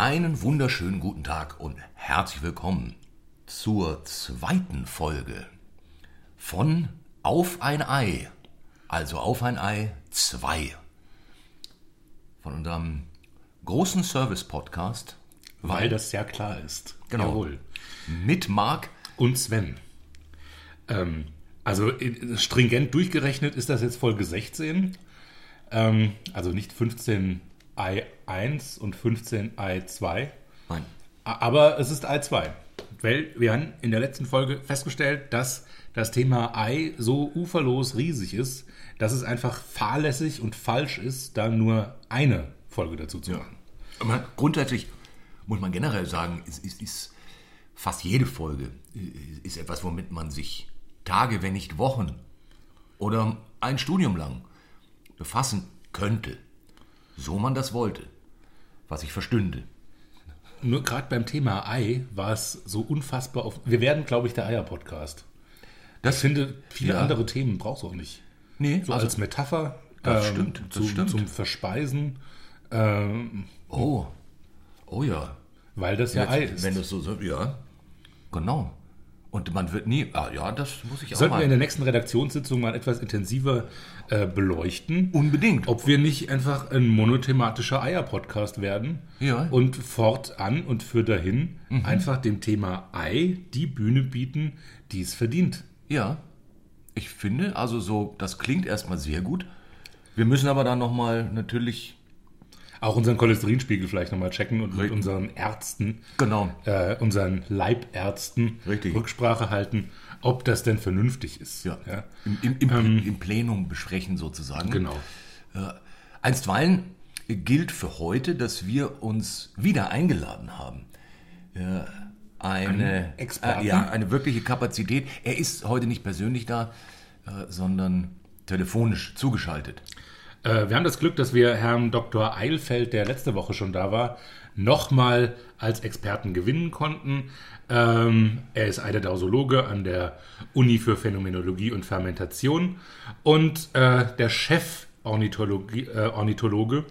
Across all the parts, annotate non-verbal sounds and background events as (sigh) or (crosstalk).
Einen wunderschönen guten Tag und herzlich willkommen zur zweiten Folge von Auf ein Ei, also Auf ein Ei 2 von unserem großen Service-Podcast. Weil das ja klar ist. Genau. Jawohl. Mit Marc Und Sven. Ähm, also in- stringent durchgerechnet ist das jetzt Folge 16. Ähm, also nicht 15 I1 und 15 I2. Nein. Aber es ist I2. Weil wir haben in der letzten Folge festgestellt, dass das Thema Ei so uferlos riesig ist, dass es einfach fahrlässig und falsch ist, da nur eine Folge dazu zu machen. Aber grundsätzlich muss man generell sagen, es ist, ist fast jede Folge äh, ist etwas, womit man sich Tage, wenn nicht Wochen oder ein Studium lang befassen könnte, so man das wollte, was ich verstünde. Nur gerade beim Thema Ei war es so unfassbar auf. Wir werden, glaube ich, der Eier-Podcast. Das Ich finde, viele Ja. andere Themen brauchst du auch nicht. Nee, So also- als Metapher. Das ähm, stimmt, das zum, stimmt. Zum Verspeisen, ähm, Oh, oh ja. weil das ja Ei ist. Wenn das so, so ja, genau. Und man wird nie, ah ja, das muss ich auch Sollten wir in der nächsten Redaktionssitzung mal etwas intensiver äh, beleuchten. Unbedingt. Ob wir nicht einfach ein monothematischer Eier-Podcast werden Ja. Mhm. und fortan und für dahin einfach dem Thema Ei die Bühne bieten, die es verdient. Ja, ich finde, also so, das klingt erstmal sehr gut. Wir müssen aber dann nochmal natürlich, Auch unseren Cholesterinspiegel vielleicht nochmal checken und mit Richtig. unseren Ärzten, genau, äh, unseren Leibärzten Richtig. Rücksprache halten, ob das denn vernünftig ist. ja, Im, im, im, im Plenum besprechen sozusagen. Genau. Äh, einstweilen gilt für heute, dass wir uns wieder eingeladen haben. Äh, eine, Experten? Äh, ja, eine wirkliche Kapazität. Er ist heute nicht persönlich da, äh, sondern telefonisch zugeschaltet. Äh, wir haben das Glück, dass wir Herrn Dr. Eilfeld, der letzte Woche schon da war, nochmal als Experten gewinnen konnten. Ähm, er ist Eiderdausologe an der Uni für Phänomenologie und Fermentation und äh, der Chef-Ornithologie- äh, Ornithologe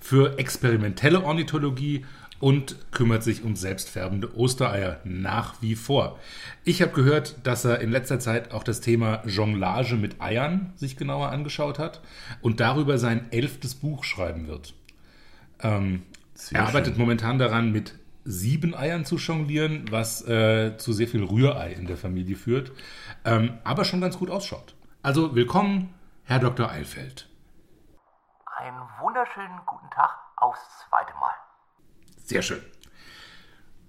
für experimentelle Ornithologie und kümmert sich um selbstfärbende Ostereier nach wie vor. Ich habe gehört, dass er in letzter Zeit auch das Thema Jonglage mit Eiern sich genauer angeschaut hat und darüber sein elftes Buch schreiben wird. Ähm, er arbeitet schön. momentan daran, mit sieben Eiern zu jonglieren, was äh, zu sehr viel Rührei in der Familie führt, ähm, aber schon ganz gut ausschaut. Also willkommen, Herr Dr. Eilfeld. Einen wunderschönen guten Tag aufs zweite Mal. Sehr schön.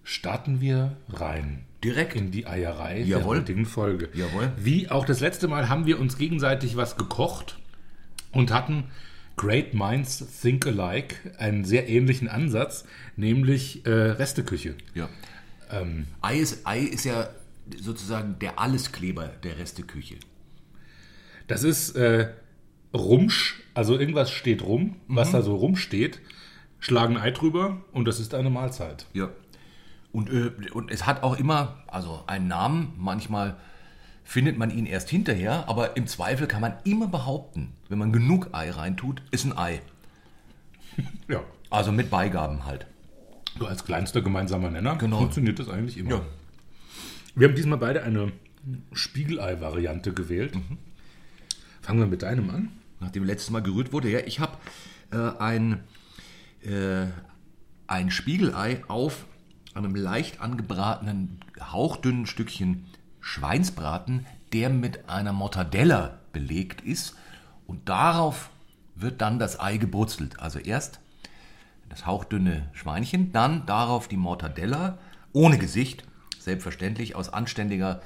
Starten wir rein. Direkt. in die Eierei Jawohl. der heutigen Folge. Jawohl. Wie auch das letzte Mal haben wir uns gegenseitig was gekocht und hatten Great Minds Think Alike, einen sehr ähnlichen Ansatz, nämlich äh, Resteküche. Ja. Ei, ist, Ei ist ja sozusagen der Alleskleber der Resteküche. Das ist äh, Rumsch, also irgendwas steht rum, was da so rumsteht, schlagen Ei drüber und das ist eine Mahlzeit. Ja. Und, äh, und es hat auch immer, also einen Namen, manchmal findet man ihn erst hinterher, aber im Zweifel kann man immer behaupten, wenn man genug Ei reintut, ist ein Ei. (laughs) Ja. Also mit Beigaben halt. So als kleinster gemeinsamer Nenner Genau. funktioniert das eigentlich immer. Ja. Wir haben diesmal beide eine Spiegelei-Variante gewählt. Mhm. Fangen wir mit deinem an. Nachdem letztes Mal gerührt wurde, ja, ich habe äh, ein, äh, ein Spiegelei auf einem leicht angebratenen, hauchdünnen Stückchen Schweinsbraten, der mit einer Mortadella belegt ist. Und darauf wird dann das Ei gebrutzelt. Also erst das hauchdünne Schweinchen, dann darauf die Mortadella ohne Gesicht, selbstverständlich aus anständiger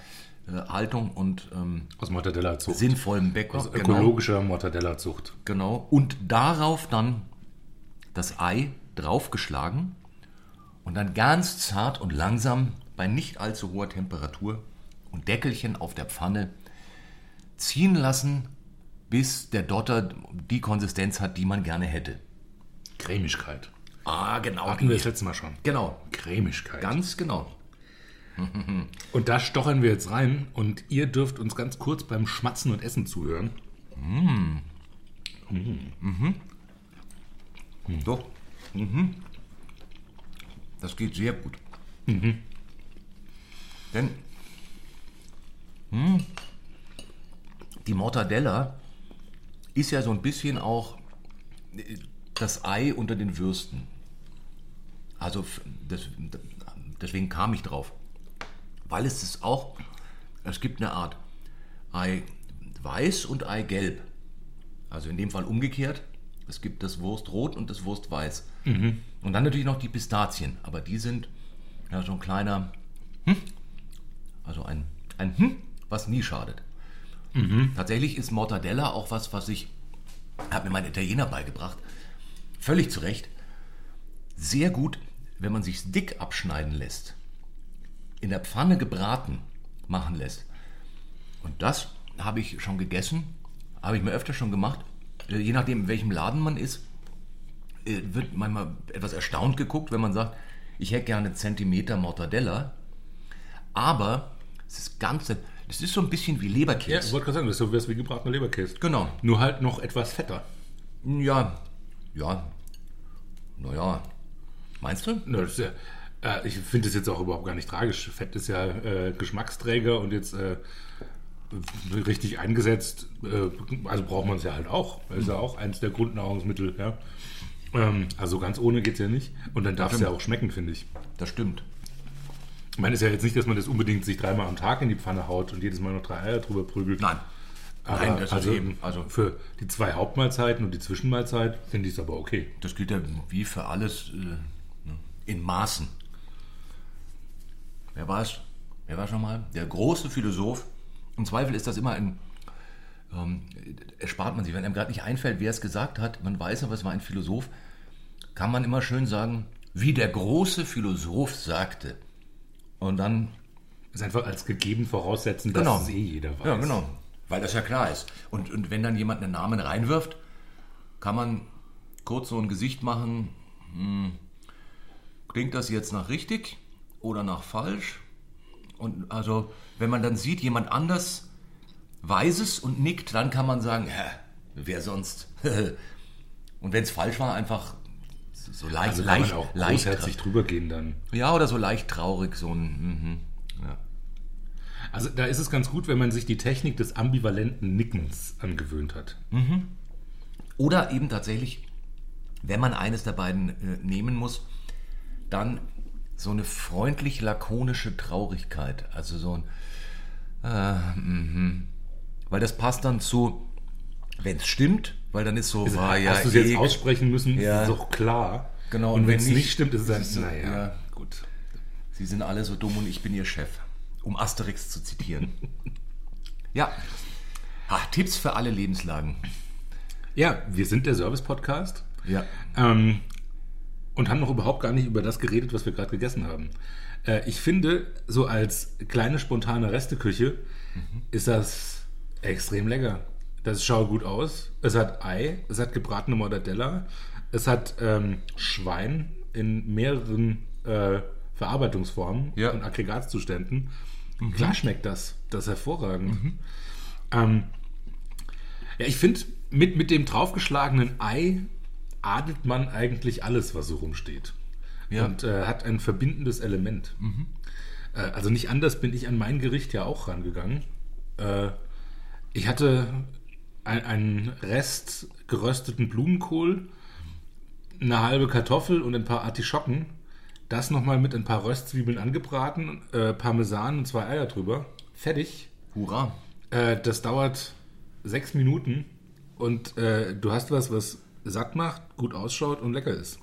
äh, Haltung und ähm, Aus Mortadella-Zucht. sinnvollem Bäcker. Aus ökologischer Mortadella-Zucht. Genau. Und darauf dann das Ei draufgeschlagen und dann ganz zart und langsam bei nicht allzu hoher Temperatur und Deckelchen auf der Pfanne ziehen lassen, bis der Dotter die Konsistenz hat, die man gerne hätte. Cremigkeit. Ah, genau. Hatten wir das letzte Mal schon. Genau. Cremigkeit. Ganz genau. (laughs) Und da stochern wir jetzt rein und ihr dürft uns ganz kurz beim Schmatzen und Essen zuhören. So. Das geht sehr gut. Denn hm, die Mortadella ist ja so ein bisschen auch äh, das Ei unter den Würsten. Also das, deswegen kam ich drauf. Weil es ist auch, es gibt eine Art Ei weiß und Ei gelb. Also in dem Fall umgekehrt. Es gibt das Wurstrot und das Wurstweiß. Und dann natürlich noch die Pistazien. Aber die sind ja so ein kleiner, hm? also ein, ein hm, was nie schadet. Tatsächlich ist Mortadella auch was, was ich, hat mir mein Italiener beigebracht, völlig zu Recht, sehr gut, wenn man sich dick abschneiden lässt, in der Pfanne gebraten machen lässt. Und das habe ich schon gegessen, habe ich mir öfter schon gemacht. Äh, Je nachdem, in welchem Laden man ist, äh, wird manchmal etwas erstaunt geguckt, wenn man sagt, ich hätte gerne Zentimeter Mortadella. Aber es ist ganz, das ist so ein bisschen wie Ja, Leberkäse. ich wollte gerade sagen, das ist so was wie gebratener Leberkäse. Genau. Nur halt noch etwas fetter. Ja, ja, naja. Meinst du? Na, ja, äh, ich finde das jetzt auch überhaupt gar nicht tragisch. Fett ist ja äh, Geschmacksträger und jetzt äh, richtig eingesetzt, äh, also braucht man es ja halt auch. Das ist ja auch eins der Grundnahrungsmittel. Ja? Ähm, also ganz ohne geht es ja nicht. Und dann darf es ja auch schmecken, finde ich. Das stimmt. Ich meine, es ist ja jetzt nicht, dass man das unbedingt sich dreimal am Tag in die Pfanne haut und jedes Mal noch drei Eier drüber prügelt. Nein. Aber Nein, das also ist eben, also für die zwei Hauptmahlzeiten und die Zwischenmahlzeit finde ich es aber okay. das gilt ja wie für alles äh, ne, in Maßen. Wer war es? Wer war schon mal? Der große Philosoph. Im Zweifel ist das immer ein. Ähm, erspart man sich, wenn einem gerade nicht einfällt, wer es gesagt hat, man weiß aber, es war ein Philosoph, kann man immer schön sagen, wie der große Philosoph sagte. Und dann Das ist einfach als gegeben voraussetzen, dass Genau. es eh jeder weiß. Ja, genau. Weil das ja klar ist. Und, und wenn dann jemand einen Namen reinwirft, kann man kurz so ein Gesicht machen. Hm, klingt das jetzt nach richtig oder nach falsch? Und also, wenn man dann sieht, jemand anders weiß es und nickt, dann kann man sagen, hä, wer sonst? (laughs) und wenn es falsch war, einfach so leicht, Also leicht, auch leicht, großherzig drüber gehen dann. ja, oder so leicht traurig, so ein, mhm, ja. Also da ist es ganz gut, wenn man sich die Technik des ambivalenten Nickens angewöhnt hat. Oder eben tatsächlich, wenn man eines der beiden äh, nehmen muss, dann so eine freundlich lakonische Traurigkeit. Also so ein. Äh, mhm. Weil das passt dann zu, wenn es stimmt, weil dann ist so, war ja. Hast du es jetzt eh- aussprechen müssen, Ja. ist doch klar. Genau, Und und wenn es nicht, nicht stimmt, ist es ist es so, naja, ja. gut. Sie sind alle so dumm und ich bin ihr Chef. Um Asterix zu zitieren. (laughs) ja. Ah, Tipps für alle Lebenslagen. Ja, wir sind der Service-Podcast Ja. ähm, und haben noch überhaupt gar nicht über das geredet, was wir gerade gegessen haben. Äh, ich finde, so als kleine spontane Resteküche ist das extrem lecker. Das schaut gut aus. Es hat Ei, es hat gebratene Mortadella, es hat ähm, Schwein in mehreren äh, Verarbeitungsformen Ja. und Aggregatzuständen. Klar schmeckt das. Das ist hervorragend. Ähm, ja, ich finde, mit, mit dem draufgeschlagenen Ei adelt man eigentlich alles, was so rumsteht. Ja. Und äh, hat ein verbindendes Element. Äh, also nicht anders bin ich an mein Gericht ja auch rangegangen. Äh, ich hatte ein, einen Rest gerösteten Blumenkohl, eine halbe Kartoffel und ein paar Artischocken. Das nochmal mit ein paar Röstzwiebeln angebraten, äh, Parmesan und zwei Eier drüber. Fertig. Hurra. Äh, das dauert sechs Minuten und äh, du hast was, was satt macht, gut ausschaut und lecker ist.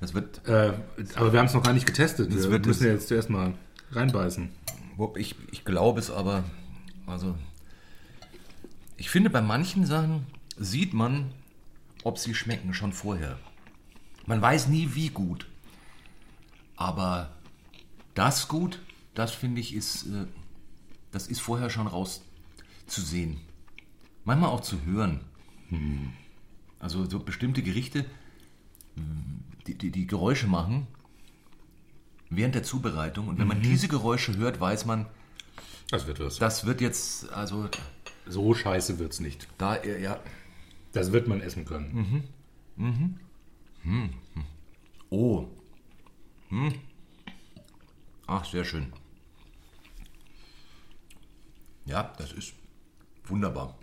Das wird Äh, aber wir haben es noch gar nicht getestet. Das wir wird müssen ja jetzt zuerst mal reinbeißen. Ich, ich glaube es aber, also ich finde, bei manchen Sachen sieht man, ob sie schmecken schon vorher. Man weiß nie, wie gut. Aber das gut, das finde ich, ist, äh, das ist vorher schon rauszusehen. Manchmal auch zu hören. Also so bestimmte Gerichte, die, die, die Geräusche machen während der Zubereitung. Und wenn man diese Geräusche hört, weiß man, Das wird was. das wird jetzt, also So scheiße wird es nicht. da, äh, ja, Das wird man essen können. oh, Ach, sehr schön. Ja, das ist wunderbar.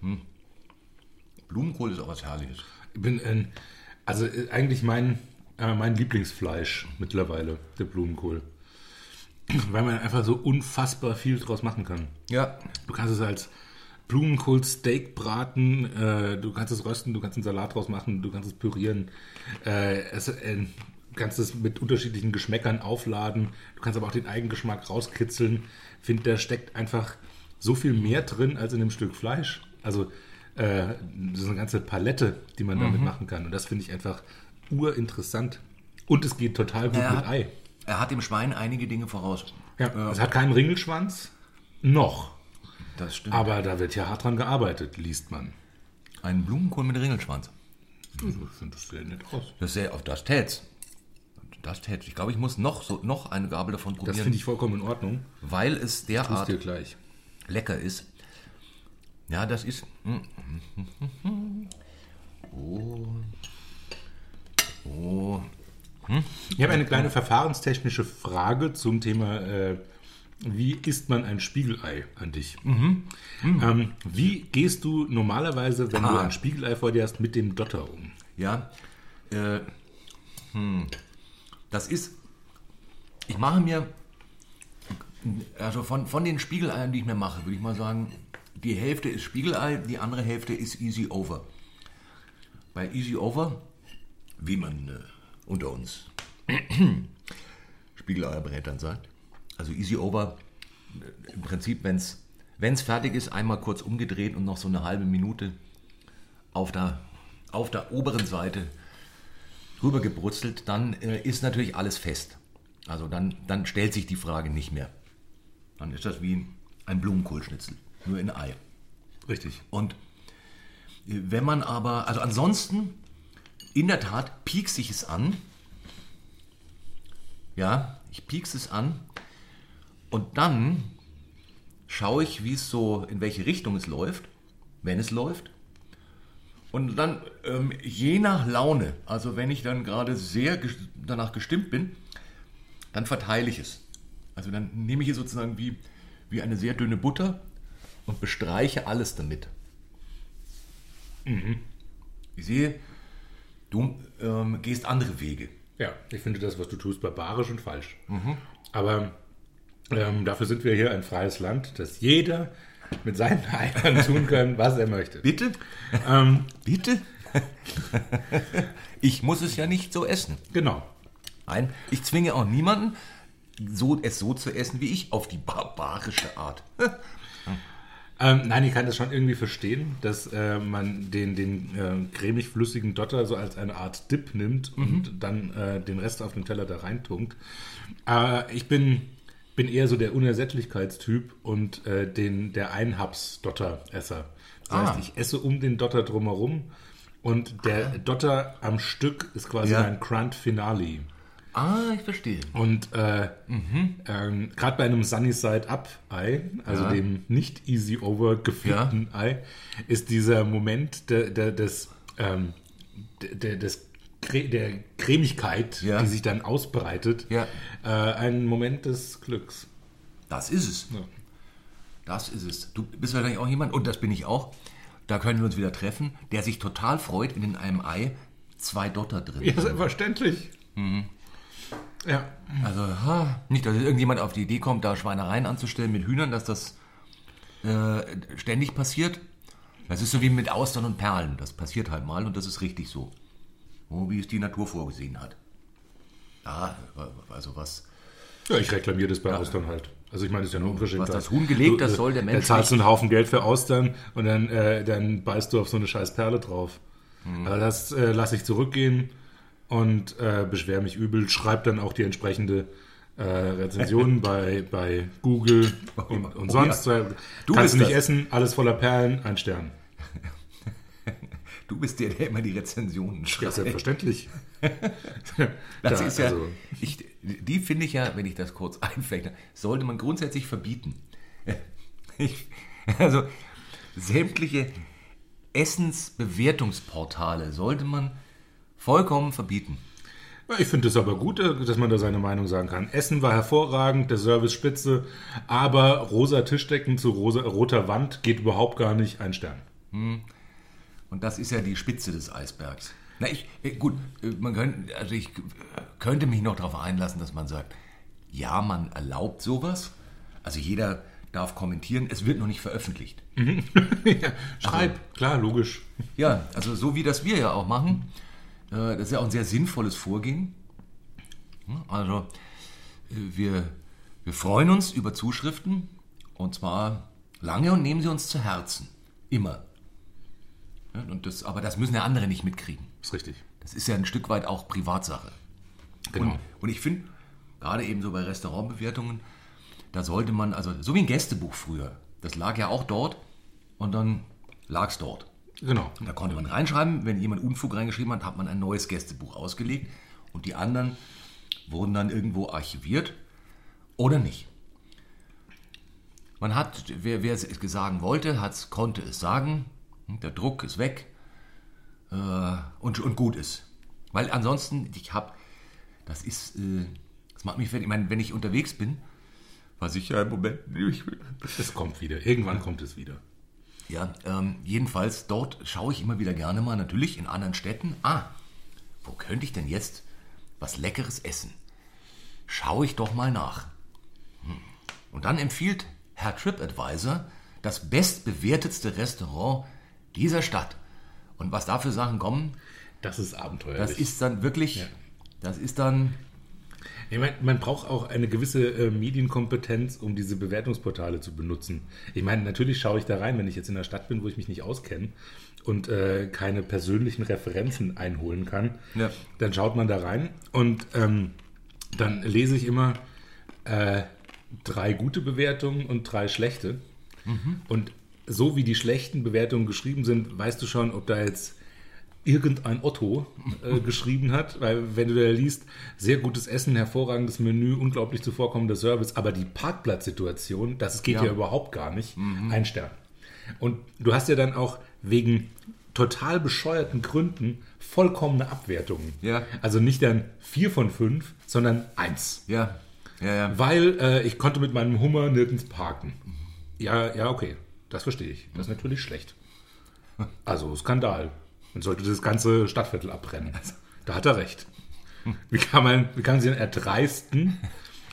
Hm. Blumenkohl ist auch was Herrliches. Ich bin, äh, also äh, eigentlich mein, äh, mein Lieblingsfleisch mittlerweile, der Blumenkohl. (clears throat) Weil man einfach so unfassbar viel draus machen kann. Ja, Du kannst es als Blumenkohl-Steak braten, äh, du kannst es rösten, du kannst einen Salat draus machen, du kannst es pürieren, äh, es, äh, du kannst es mit unterschiedlichen Geschmäckern aufladen, du kannst aber auch den Eigengeschmack rauskitzeln. Ich finde, da steckt einfach so viel mehr drin als in einem Stück Fleisch. Also äh, das ist eine ganze Palette, die man damit machen kann. Und das finde ich einfach urinteressant. Und es geht total gut er mit hat, Ei. er hat dem Schwein einige Dinge voraus. Ja, es hat keinen Ringelschwanz. Noch. Das stimmt. Aber da wird ja hart dran gearbeitet, liest man. Ein Blumenkohl mit Ringelschwanz. Ich finde das sehr nett aus. Das, sehr, auf das tät's. Das tät's. Ich glaube, ich muss noch, so, noch eine Gabel davon Das probieren, finde ich vollkommen in Ordnung. weil es derart lecker ist. Ja, das ist. hm. Oh. Oh. Ich habe eine kleine verfahrenstechnische Frage zum Thema, äh, wie isst man ein Spiegelei an dich? Ähm, wie gehst du normalerweise, wenn du Ah. ein Spiegelei vor dir hast, mit dem Dotter um? Ja. Äh, hm. Das ist. Ich mache mir. Also von, von den Spiegeleiern, die ich mir mache, würde ich mal sagen, die Hälfte ist Spiegelei, die andere Hälfte ist Easy Over. Bei Easy Over, wie man äh, unter uns (clears throat) Spiegeleierbrätern sagt, also Easy Over, äh, im Prinzip, wenn es fertig ist, einmal kurz umgedreht und noch so eine halbe Minute auf der, auf der oberen Seite rübergebrutzelt, dann äh, ist natürlich alles fest. Also dann, dann stellt sich die Frage nicht mehr. Dann ist das wie ein Blumenkohlschnitzel, nur in Ei. Richtig. Und äh, wenn man aber, also ansonsten, in der Tat piekst ich es an. Ja, ich piekst es an. Und dann schaue ich, wie es so, in welche Richtung es läuft, wenn es läuft. Und dann, ähm, je nach Laune, also wenn ich dann gerade sehr ges- danach gestimmt bin, dann verteile ich es. Also dann nehme ich es sozusagen wie, wie eine sehr dünne Butter und bestreiche alles damit. Ich sehe, du ähm, gehst andere Wege. Ja, ich finde das, was du tust, barbarisch und falsch. Aber ähm, dafür sind wir hier ein freies Land, dass jeder mit seinen (laughs) Eiern tun kann, was er möchte. Bitte? Ähm, Bitte? (laughs) ich muss es ja nicht so essen. genau. Nein, ich zwinge auch niemanden, so, es so zu essen wie ich, auf die barbarische Art. (laughs) Ähm, nein, ich kann das schon irgendwie verstehen, dass äh, man den, den äh, cremig-flüssigen Dotter so als eine Art Dip nimmt und dann äh, den Rest auf den Teller da reintunkt. Äh, ich bin, bin eher so der Unersättlichkeitstyp und äh, den, der Einhaps-Dotter-Esser. Das Ah. heißt, ich esse um den Dotter drumherum und der Dotter am Stück ist quasi Ja. ein Grand Finale. Ah, ich verstehe. Und äh, ähm, gerade bei einem Sunny Side Up Ei, also Ja. dem nicht easy over gefüllten Ei, ist dieser Moment der, der, des, ähm, der, der, des der Cremigkeit, Ja. die sich dann ausbreitet, Ja. äh, ein Moment des Glücks. Das ist es. Ja. Das ist es. Du bist wahrscheinlich auch jemand, und das bin ich auch, da können wir uns wieder treffen, der sich total freut, wenn in einem Ei zwei Dotter drin Ja, sind. selbstverständlich. Ja, Also, ha, nicht, dass irgendjemand auf die Idee kommt, da Schweinereien anzustellen mit Hühnern, dass das äh, ständig passiert. Das ist so wie mit Austern und Perlen. Das passiert halt mal und das ist richtig so. So wie es die Natur vorgesehen hat. Ja, also was. Ja, ich reklamiere das bei Austern halt. Also ich meine, das ist ja eine Unverschämtheit. Was das Huhn gelegt, das äh, soll der Mensch Da zahlst du einen Haufen Geld für Austern und dann, äh, dann beißt du auf so eine scheiß Perle drauf. Mhm. Aber das äh, lasse ich zurückgehen und äh, beschwer mich übel. Schreib dann auch die entsprechende äh, Rezension (laughs) bei, bei Google und, und Oh sonst. ja. Äh, Du Kannst du bist nicht das. essen, alles voller Perlen, ein Stern. Du bist der, der immer die Rezensionen Ja, schreibt. selbstverständlich. (laughs) Das Da, ist ja, also- ich, die finde ich ja, wenn ich das kurz (laughs) einflechte, sollte man grundsätzlich verbieten. Ich, also sämtliche Essensbewertungsportale sollte man vollkommen verbieten. Ich finde es aber gut, äh, dass man da seine Meinung sagen kann. Essen war hervorragend, der Service spitze, aber rosa Tischdecken zu rosa, roter Wand geht überhaupt gar nicht. Ein Stern. Und das ist ja die Spitze des Eisbergs. Na, ich, äh, gut, äh, man könnte, also ich könnte mich noch darauf einlassen, dass man sagt, ja, man erlaubt sowas. Also jeder darf kommentieren, es wird noch nicht veröffentlicht. (laughs) ja, schreib, klar, logisch. Ja, also so wie das wir ja auch machen, das ist ja auch ein sehr sinnvolles Vorgehen. Also äh, wir, wir freuen uns über Zuschriften und zwar lange und nehmen sie uns zu Herzen. Immer. Und das, aber das müssen ja andere nicht mitkriegen. Ist richtig. Das ist ja ein Stück weit auch Privatsache. Genau. Und, und ich finde, gerade eben so bei Restaurantbewertungen, da sollte man, also so wie ein Gästebuch früher, das lag ja auch dort und dann lag es dort. Genau. Da konnte man reinschreiben, wenn jemand Unfug reingeschrieben hat, hat man ein neues Gästebuch ausgelegt und die anderen wurden dann irgendwo archiviert oder nicht. Man hat, wer, wer es sagen wollte, hat's, konnte es sagen, der Druck ist weg äh, und, und gut ist. Weil ansonsten, ich habe, das ist, äh, das macht mich fertig, ich meine, wenn ich unterwegs bin, was ich ja im Moment nicht Es kommt wieder. Irgendwann kommt es wieder. Ja, ähm, jedenfalls dort schaue ich immer wieder gerne mal, natürlich in anderen Städten. Ah, wo könnte ich denn jetzt was Leckeres essen? Schaue ich doch mal nach. Hm. Und dann empfiehlt Herr TripAdvisor das bestbewertetste Restaurant dieser Stadt. Und was da für Sachen kommen, Das ist abenteuerlich. das ist dann wirklich, das ist dann, Ich meine, man braucht auch eine gewisse äh, Medienkompetenz, um diese Bewertungsportale zu benutzen. Ich meine, natürlich schaue ich da rein, wenn ich jetzt in einer Stadt bin, wo ich mich nicht auskenne und äh, keine persönlichen Referenzen einholen kann. Ja. Dann schaut man da rein und ähm, dann lese ich immer äh, drei gute Bewertungen und drei schlechte. Und so wie die schlechten Bewertungen geschrieben sind, weißt du schon, ob da jetzt irgendein Otto äh, (laughs) geschrieben hat, weil wenn du da liest, sehr gutes Essen, hervorragendes Menü, unglaublich zuvorkommender Service, aber die Parkplatzsituation, das geht ja, Ja. überhaupt gar nicht. Ein Stern. Und du hast ja dann auch wegen total bescheuerten Gründen vollkommene Abwertungen. Ja. Also nicht dann vier von fünf, sondern eins. ja, ja, ja. Weil äh, ich konnte mit meinem Hummer nirgends parken. Ja, ja, okay. Das verstehe ich. Das ist natürlich schlecht. Also Skandal. Man sollte das ganze Stadtviertel abbrennen. Da hat er recht. Wie kann man, wie kann man sich denn erdreisten,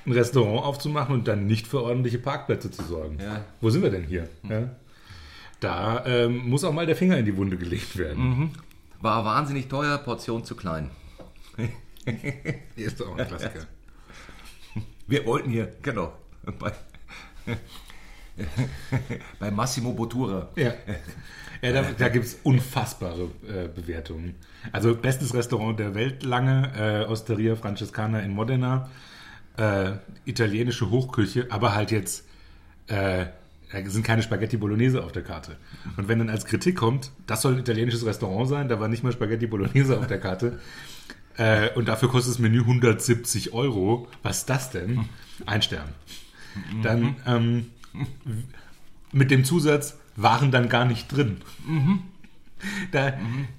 ein Restaurant aufzumachen und dann nicht für ordentliche Parkplätze zu sorgen? Ja. Wo sind wir denn hier? Ja? Da ähm, muss auch mal der Finger in die Wunde gelegt werden. War wahnsinnig teuer, Portion zu klein. (laughs) Hier ist doch auch ein Klassiker. Wir wollten hier, genau, bei, bei Massimo Bottura. Ja, ja da, da gibt es unfassbare äh, Bewertungen. Also bestes Restaurant der Welt lange, äh, Osteria Francescana in Modena, äh, italienische Hochküche, aber halt jetzt, äh, da sind keine Spaghetti Bolognese auf der Karte. Und wenn dann als Kritik kommt, das soll ein italienisches Restaurant sein, da war nicht mal Spaghetti Bolognese auf der Karte. Äh, und dafür kostet das Menü 170 Euro. Was ist das denn? Ein Stern. Dann ähm, mit dem Zusatz waren dann gar nicht drin. Da,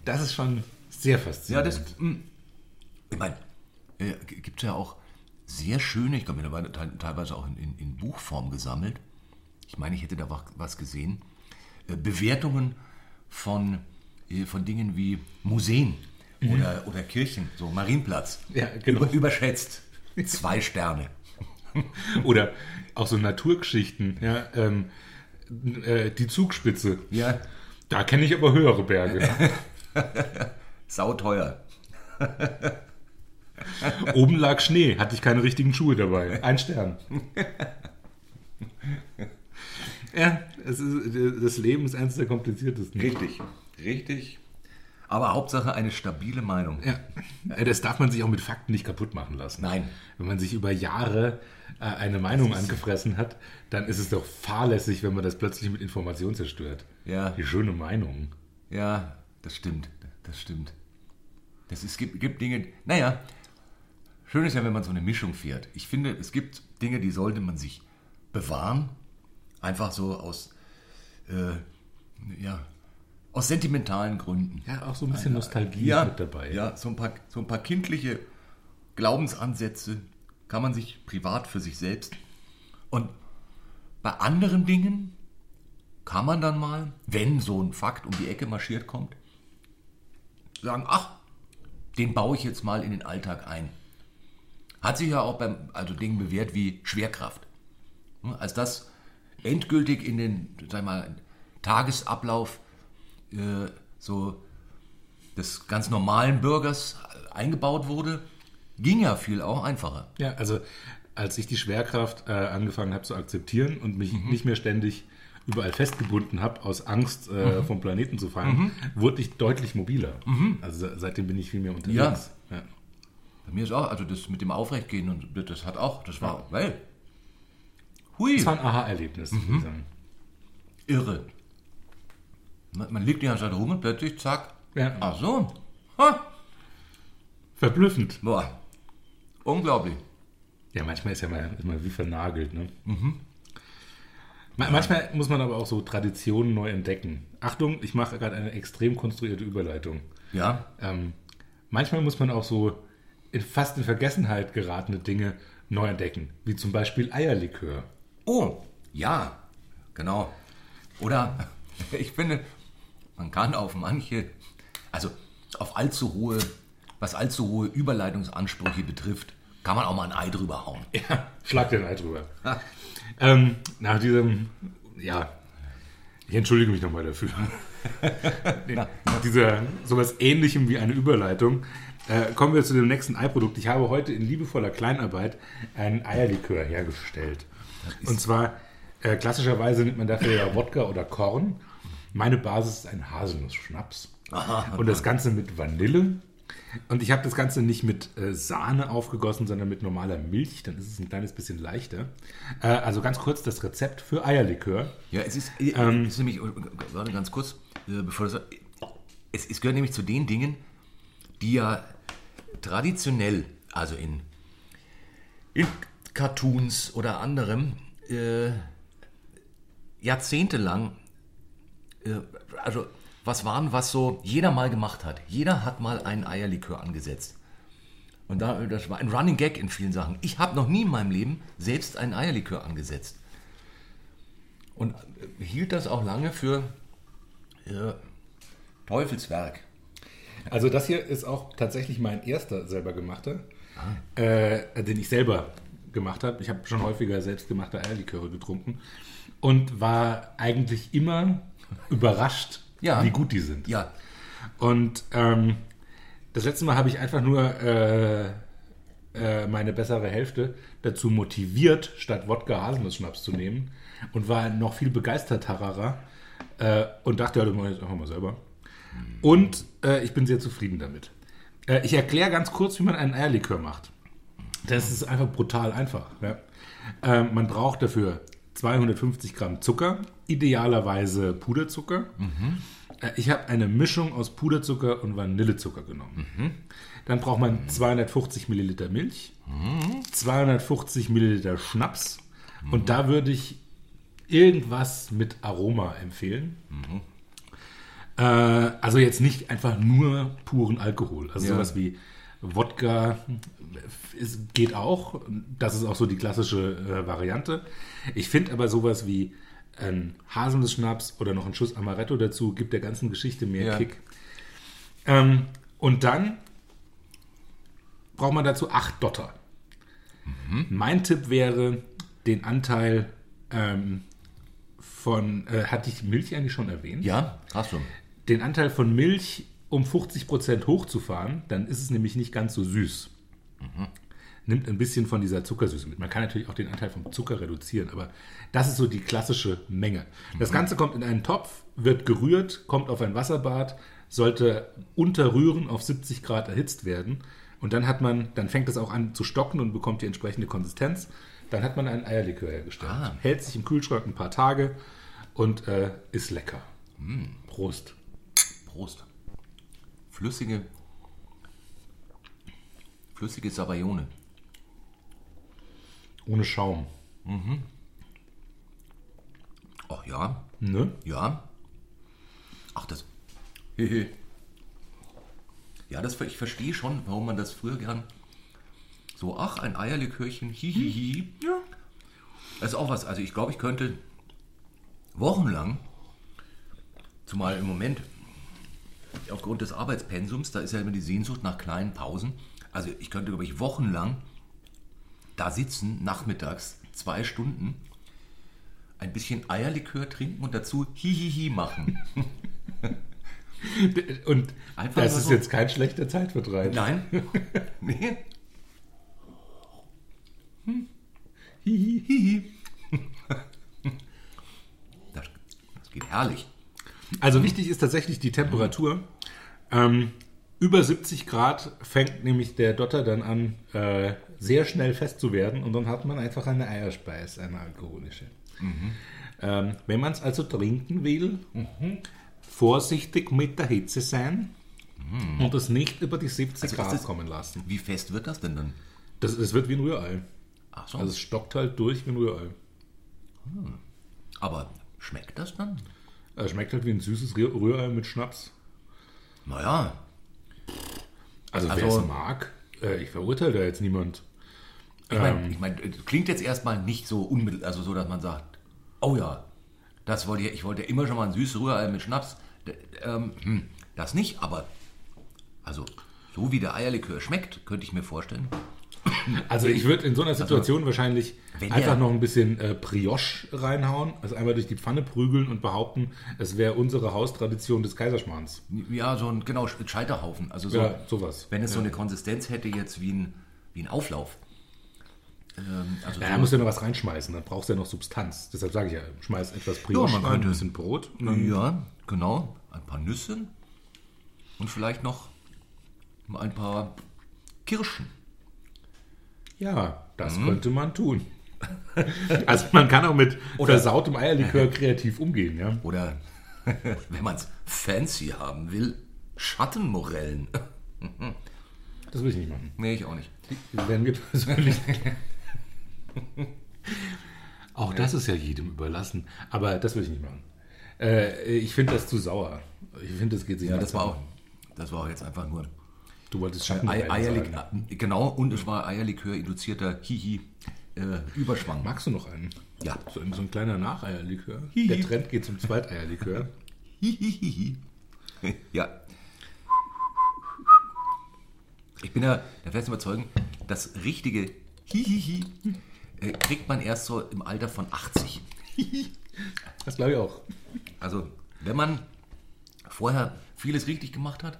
Das ist schon sehr Ja, faszinierend. das, mh, ich meine, äh, gibt es ja auch sehr schöne, ich glaube, mittlerweile te- teilweise auch in, in, in Buchform gesammelt. Ich meine, ich hätte da wa- was gesehen. Äh, Bewertungen von, äh, von Dingen wie Museen oder, oder Kirchen, so Marienplatz. Ja, genau. Über, überschätzt. (laughs) Zwei Sterne. (laughs) Oder auch so Naturgeschichten. Ja, ähm, äh, die Zugspitze. Ja, Da kenne ich aber höhere Berge. (laughs) sauteuer. (laughs) Oben lag Schnee, hatte ich keine richtigen Schuhe dabei. Ein Stern. Ja, es ist, das Leben ist eines der kompliziertesten. Richtig, richtig. Aber Hauptsache eine stabile Meinung. Ja, Äh, das darf man sich auch mit Fakten nicht kaputt machen lassen. Nein. Wenn man sich über Jahre eine Meinung angefressen hat, dann ist es doch fahrlässig, wenn man das plötzlich mit Information zerstört. Ja. Die schöne Meinung. Ja, das stimmt. Das stimmt. Das, es gibt, gibt Dinge, naja, schön ist ja, wenn man so eine Mischung fährt. Ich finde, es gibt Dinge, die sollte man sich bewahren. Einfach so aus, äh, ja, aus sentimentalen Gründen. Ja, auch so ein bisschen Nostalgie ja, mit dabei. Ja, so ein paar, so ein paar kindliche Glaubensansätze kann man sich privat für sich selbst. Und bei anderen Dingen kann man dann mal, wenn so ein Fakt um die Ecke marschiert kommt, sagen, ach, den baue ich jetzt mal in den Alltag ein. Hat sich ja auch beim also Dingen bewährt wie Schwerkraft. Ne, Als das endgültig in den sag mal, Tagesablauf äh, so des ganz normalen Bürgers eingebaut wurde, ging ja viel auch einfacher. Ja, also als ich die Schwerkraft äh, angefangen habe zu akzeptieren und mich nicht mehr ständig überall festgebunden habe, aus Angst äh, vom Planeten zu fallen, wurde ich deutlich mobiler. Also se- seitdem bin ich viel mehr unterwegs. Ja. Bei mir ist auch, also das mit dem Aufrechtgehen und das hat auch, das war, weil, hui, Das war ein Aha-Erlebnis, würde ich sagen. irre. Man, man liegt die ganze Zeit rum und plötzlich, zack, Ja. ach so, ha, Verblüffend. boah, unglaublich. Ja, manchmal ist ja mal, ist mal wie vernagelt. Ne? Ma- Manchmal muss man aber auch so Traditionen neu entdecken. Achtung, ich mache gerade eine extrem konstruierte Überleitung. Ja, Ähm, manchmal muss man auch so in fast in Vergessenheit geratene Dinge neu entdecken, wie zum Beispiel Eierlikör. oh, ja, genau. Oder, (laughs) ich finde, man kann auf manche, also auf allzu hohe, was allzu hohe Überleitungsansprüche betrifft, kann man auch mal ein Ei drüber hauen. Ja, schlag den Ei drüber. (laughs) ähm, nach diesem, ja, ich entschuldige mich nochmal dafür. (laughs) nach dieser sowas ähnlichem wie eine Überleitung äh, kommen wir zu dem nächsten Eiprodukt. Ich habe heute in liebevoller Kleinarbeit einen Eierlikör hergestellt. Und zwar, äh, klassischerweise nimmt man dafür ja Wodka oder Korn. Meine Basis ist ein Haselnuss-Schnaps. Und das Ganze mit Vanille. Und ich habe das Ganze nicht mit äh, Sahne aufgegossen, sondern mit normaler Milch. Dann ist es ein kleines bisschen leichter. Äh, also ganz kurz das Rezept für Eierlikör. Ja, es ist, äh, es ist nämlich, warte ganz kurz, äh, bevor das, es, es gehört nämlich zu den Dingen, die ja traditionell, also in, in Cartoons oder anderem, äh, jahrzehntelang, äh, also was waren, was so jeder mal gemacht hat. Jeder hat mal einen Eierlikör angesetzt. Und da, das war ein Running Gag in vielen Sachen. Ich habe noch nie in meinem Leben selbst einen Eierlikör angesetzt. Und äh, hielt das auch lange für äh, Teufelswerk. Also das hier ist auch tatsächlich mein erster selber gemachter, äh, den ich selber gemacht habe. Ich habe schon häufiger selbstgemachte Eierliköre getrunken und war eigentlich immer überrascht, Ja. wie gut die sind. Ja, Und ähm, das letzte Mal habe ich einfach nur äh, äh, meine bessere Hälfte dazu motiviert, statt Wodka Haselnuss-Schnaps zu nehmen und war noch viel begeisterterer äh, und dachte, ja, das mache ich jetzt einfach mal selber. Und äh, ich bin sehr zufrieden damit. Äh, ich erkläre ganz kurz, wie man einen Eierlikör macht. Das ist einfach brutal einfach. Ja. Ähm, man braucht dafür 250 Gramm Zucker, idealerweise Puderzucker. Äh, Ich habe eine Mischung aus Puderzucker und Vanillezucker genommen. Dann braucht man 250 Milliliter Milch, 250 Milliliter Schnaps und da würde ich irgendwas mit Aroma empfehlen. Äh, also jetzt nicht einfach nur puren Alkohol. Also Ja. sowas wie Wodka es geht auch. Das ist auch so die klassische äh, Variante. Ich finde aber sowas wie ein Haselnuss-Schnaps oder noch ein Schuss Amaretto dazu gibt der ganzen Geschichte mehr Ja. Kick. Ähm, und dann braucht man dazu acht Dotter. Mein Tipp wäre, den Anteil ähm, von, äh, hatte ich Milch eigentlich schon erwähnt? ja, hast du. Den Anteil von Milch um 50% hochzufahren, dann ist es nämlich nicht ganz so süß. Nimmt ein bisschen von dieser Zuckersüße mit. Man kann natürlich auch den Anteil vom Zucker reduzieren, aber das ist so die klassische Menge. Das Ganze kommt in einen Topf, wird gerührt, kommt auf ein Wasserbad, sollte unter Rühren auf 70 Grad erhitzt werden. Und dann hat man, dann fängt es auch an zu stocken und bekommt die entsprechende Konsistenz. Dann hat man einen Eierlikör hergestellt. Ah. Hält sich im Kühlschrank ein paar Tage und äh, ist lecker. Prost. Prost. Flüssige, flüssige Sabayone. Ohne Schaum. Ach ja, Ne? ja. Ach, das. Hehe. Ja, das, ich verstehe schon, warum man das früher gern So, ach, ein Eierlikörchen, hihihi. Ja. Das ist auch was. Also ich glaube, ich könnte wochenlang, zumal im Moment aufgrund des Arbeitspensums, da ist ja immer die Sehnsucht nach kleinen Pausen. Also ich könnte, glaube ich, wochenlang da sitzen, nachmittags, zwei Stunden, ein bisschen Eierlikör trinken und dazu hihihi machen. (laughs) Und Einfach das mal ist so. jetzt kein schlechter Zeitvertreib. Nein? (laughs) nee? Hihi. Hihi. Das, das geht herrlich. Also wichtig ist tatsächlich die Temperatur. Ähm, über 70 Grad fängt nämlich der Dotter dann an, äh, sehr schnell fest zu werden und dann hat man einfach eine Eierspeise, eine alkoholische. Ähm, wenn man es also trinken will, vorsichtig mit der Hitze sein und es nicht über die 70 Also Grad das- kommen lassen. Wie fest wird das denn dann? Das, das wird wie ein Rührei. Ach so. Also es stockt halt durch wie ein Rührei. aber schmeckt das dann? Es schmeckt halt wie ein süßes Rühr- Rührei mit Schnaps. Naja, Also, Also- wer es mag, äh, ich verurteile da jetzt niemand. ich meine, ich mein, es klingt jetzt erstmal nicht so unmittel, also so, dass man sagt, oh ja, das wollte ich, ich wollte ja immer schon mal ein süßes Rührei mit Schnaps. Ähm, hm, das nicht, aber also so wie der Eierlikör schmeckt, könnte ich mir vorstellen. Also ich würde in so einer Situation wahrscheinlich wenn einfach noch ein bisschen äh, Brioche reinhauen, also einmal durch die Pfanne prügeln und behaupten, es wäre unsere Haustradition des Kaiserschmarrns. Ja, so ein genau Scheiterhaufen. Also so, Ja, sowas. wenn es so eine Konsistenz hätte jetzt wie ein, wie ein Auflauf. Ähm, also Ja, so, da musst du ja noch was reinschmeißen, dann brauchst du ja noch Substanz. Deshalb sage ich ja, schmeiß etwas Brioche man rein, könnte- ein bisschen Brot. Ja, genau. Ein paar Nüsse und vielleicht noch ein paar Kirschen. Ja, das Mhm. könnte man tun. (laughs) Also man kann auch mit versautem Eierlikör (laughs) kreativ umgehen, ja. Oder (laughs) wenn man es fancy haben will, Schattenmorellen. Das will ich nicht machen. nee, ich auch nicht. Die werden wir persönlich. Auch das ist ja jedem überlassen. Aber das will ich nicht machen. Äh, ich finde das zu sauer. Ich finde, das geht sich Ja, nicht das war auch, das war auch jetzt einfach nur Du wolltest Ei, Schattenmodell Eierlik sagen. genau und es war Eierlikör induzierter Hihi äh, Überschwang. Magst du noch einen? Ja. So, ein- so ein kleiner Nacheierlikör. Hihi. Der Trend geht zum Zweiteierlikör. Hihihihi. (laughs) ja. Ich bin ja der festen Überzeugung, das richtige Hihihi äh, kriegt man erst so im Alter von 80. Das glaube ich auch. Also, wenn man vorher vieles richtig gemacht hat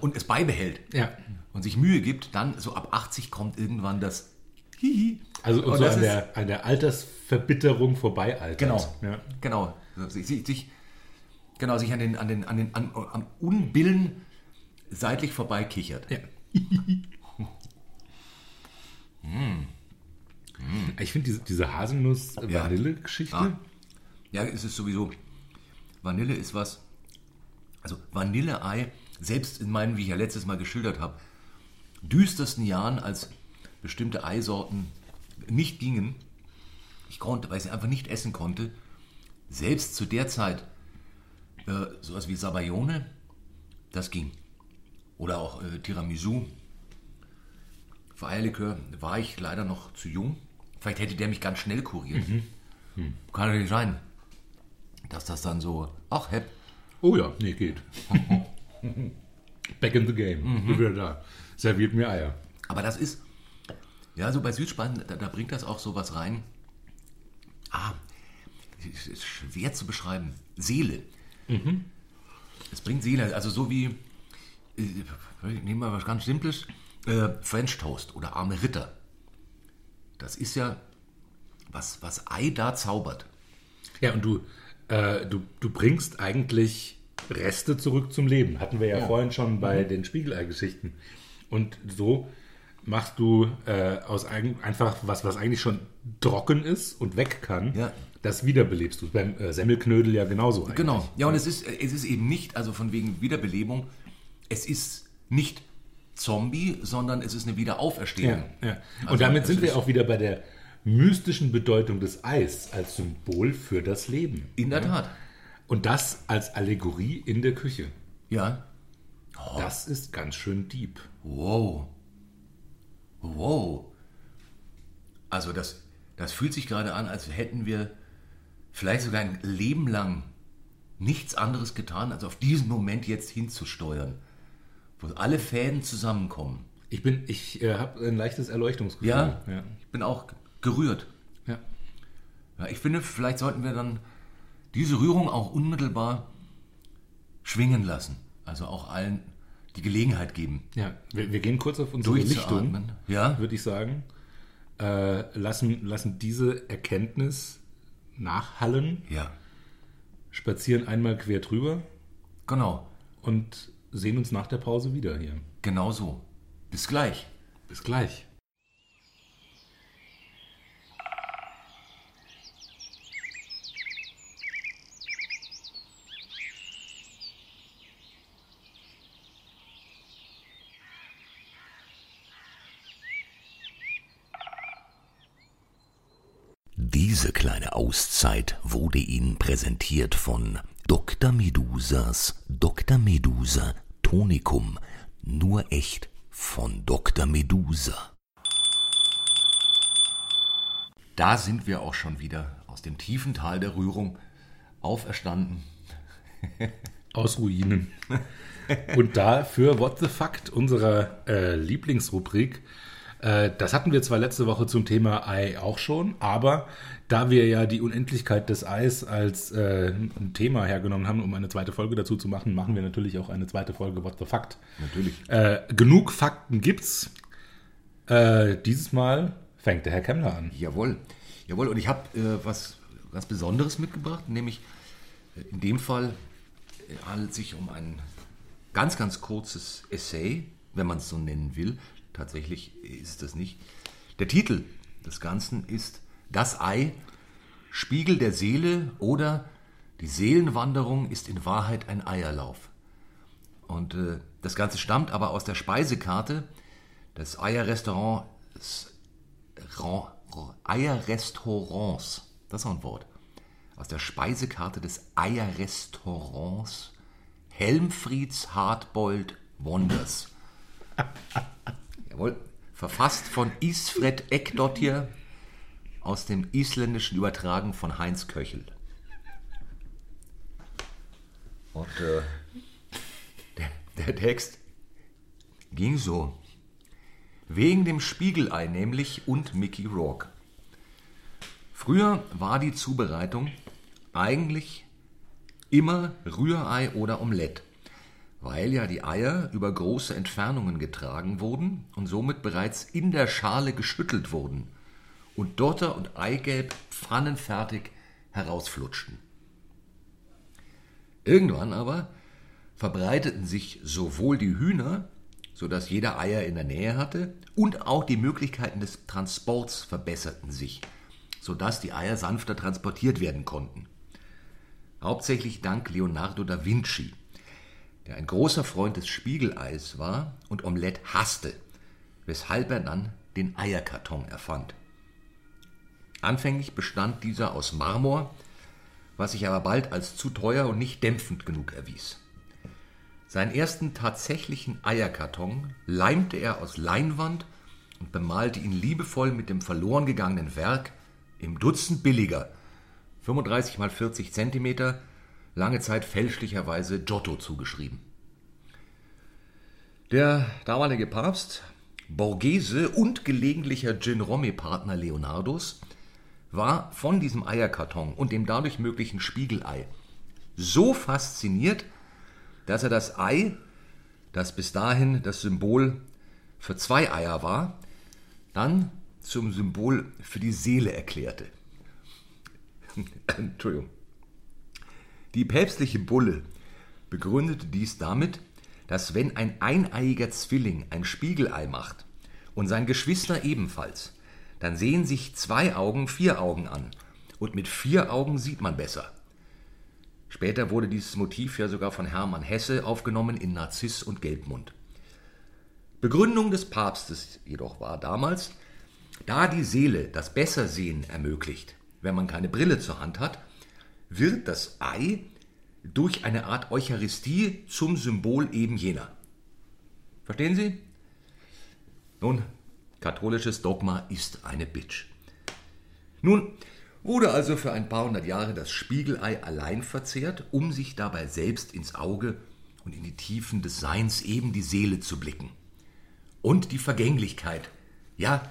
und es beibehält Ja. und sich Mühe gibt, dann so ab 80 kommt irgendwann das Hihi. Also und Und so an der, an der Altersverbitterung vorbei altert. Genau. Ja. Genau. Sich, sich, sich, genau, sich an den, an den, an den an, am Unbillen seitlich vorbei kichert. Ja. (laughs) Ich finde diese, diese Haselnuss-Vanille-Geschichte. Ah. Ja, es ist sowieso. Vanille ist was. Also Vanilleei, selbst in meinen, wie ich ja letztes Mal geschildert habe, düstersten Jahren, als bestimmte Eisorten nicht gingen, ich konnte, weil ich sie einfach nicht essen konnte, selbst zu der Zeit, äh, sowas wie Sabayone, das ging. Oder auch äh, Tiramisu. Für Eierlikör war ich leider noch zu jung. Vielleicht hätte der mich ganz schnell kuriert. Kann natürlich sein, dass das dann so, ach, hepp, Oh ja, nee, geht. (laughs) Back in the game. Bin wieder da. Serviert mir Eier. Aber das ist, ja, so bei Südspanien, da, da bringt das auch sowas rein. Ah, ist schwer zu beschreiben. Seele. Es bringt Seele, also so wie, äh, nehmen wir was ganz Simples, äh, French Toast oder arme Ritter. Das ist ja, was, was Ei da zaubert. Ja, und du, äh, du, du bringst eigentlich Reste zurück zum Leben. Hatten wir ja, Ja. vorhin schon bei den Spiegelei-Geschichten. Und so machst du äh, aus eigen, einfach was, was eigentlich schon trocken ist und weg kann, Ja. das wiederbelebst du. Beim äh, Semmelknödel ja genauso eigentlich. Genau. Ja, und es ist, es ist eben nicht, also von wegen Wiederbelebung, es ist nicht Zombie, sondern es ist eine Wiederauferstehung. Ja, ja. Und Also, damit sind wir auch wieder bei der mystischen Bedeutung des Eis als Symbol für das Leben. In der Tat. Und das als Allegorie in der Küche. Ja. Das ist ganz schön deep. Wow. Wow. Also das, das fühlt sich gerade an, als hätten wir vielleicht sogar ein Leben lang nichts anderes getan, als auf diesen Moment jetzt hinzusteuern, wo alle Fäden zusammenkommen. Ich bin, ich äh, habe ein leichtes Erleuchtungsgefühl. Ja, ja. ich bin auch gerührt. ja. Ja, ich finde, vielleicht sollten wir dann diese Rührung auch unmittelbar schwingen lassen. Also auch allen die Gelegenheit geben, Ja, wir, wir gehen kurz auf unsere Lichtung. Ja, würde ich sagen. Äh, lassen, lassen diese Erkenntnis nachhallen, ja, spazieren einmal quer drüber genau. und sehen uns nach der Pause wieder hier. Genau so. Bis gleich. Bis gleich. Auszeit wurde Ihnen präsentiert von Dr. Medusas Dr. Medusa Tonikum. Nur echt von Dr. Medusa. Da sind wir auch schon wieder aus dem tiefen Tal der Rührung auferstanden. (laughs) Aus Ruinen. Und da für What the Fact, unserer äh, Lieblingsrubrik. Äh, das hatten wir zwar letzte Woche zum Thema Ei auch schon, aber da wir ja die Unendlichkeit des Eis als äh, ein Thema hergenommen haben, um eine zweite Folge dazu zu machen, machen wir natürlich auch eine zweite Folge What the Fact. Natürlich. Äh, genug Fakten gibt's. Äh, dieses Mal fängt der Herr Kemmler an. Jawohl. Jawohl, und ich habe äh, was, was Besonderes mitgebracht, nämlich äh, in dem Fall handelt es sich um ein ganz, ganz kurzes Essay, wenn man es so nennen will. Tatsächlich ist es nicht. Der Titel des Ganzen ist Das Ei, Spiegel der Seele oder Die Seelenwanderung ist in Wahrheit ein Eierlauf. Und äh, das Ganze stammt aber aus der Speisekarte des Eierrestaurants Ran- Eierrestaurants. Das ist auch ein Wort. Aus der Speisekarte des Eierrestaurants Helmfrieds Hartbold Wonders. Jawohl. Verfasst von Isfred Eckdottir aus dem Isländischen übertragen von Heinz Köchel. Und äh, der, der Text ging so. Wegen dem Spiegelei nämlich und Mickey Rourke. Früher war die Zubereitung eigentlich immer Rührei oder Omelett, weil ja die Eier über große Entfernungen getragen wurden und somit bereits in der Schale geschüttelt wurden und Dotter und Eigelb pfannenfertig herausflutschten. Irgendwann aber verbreiteten sich sowohl die Hühner, sodass jeder Eier in der Nähe hatte, und auch die Möglichkeiten des Transports verbesserten sich, sodass die Eier sanfter transportiert werden konnten. Hauptsächlich dank Leonardo da Vinci, der ein großer Freund des Spiegeleis war und Omelette hasste, weshalb er dann den Eierkarton erfand. Anfänglich bestand dieser aus Marmor, was sich aber bald als zu teuer und nicht dämpfend genug erwies. Seinen ersten tatsächlichen Eierkarton leimte er aus Leinwand und bemalte ihn liebevoll mit dem verloren gegangenen Werk im Dutzend billiger, 35 mal 40 Zentimeter, lange Zeit fälschlicherweise Giotto zugeschrieben. Der damalige Papst, Borghese und gelegentlicher Gin-Romme-Partner Leonardos war von diesem Eierkarton und dem dadurch möglichen Spiegelei so fasziniert, dass er das Ei, das bis dahin das Symbol für zwei Eier war, dann zum Symbol für die Seele erklärte. (laughs) Entschuldigung. Die päpstliche Bulle begründete dies damit, dass wenn ein eineiiger Zwilling ein Spiegelei macht und sein Geschwister ebenfalls, dann sehen sich zwei Augen vier Augen an und mit vier Augen sieht man besser. Später wurde dieses Motiv ja sogar von Hermann Hesse aufgenommen in Narziss und Gelbmund. Begründung des Papstes jedoch war damals, da die Seele das Bessersehen ermöglicht, wenn man keine Brille zur Hand hat, wird das Ei durch eine Art Eucharistie zum Symbol eben jener. Verstehen Sie? Nun, Katholisches Dogma ist eine Bitch. Nun wurde also für ein paar hundert Jahre das Spiegelei allein verzehrt, um sich dabei selbst ins Auge und in die Tiefen des Seins eben die Seele zu blicken. Und die Vergänglichkeit, ja,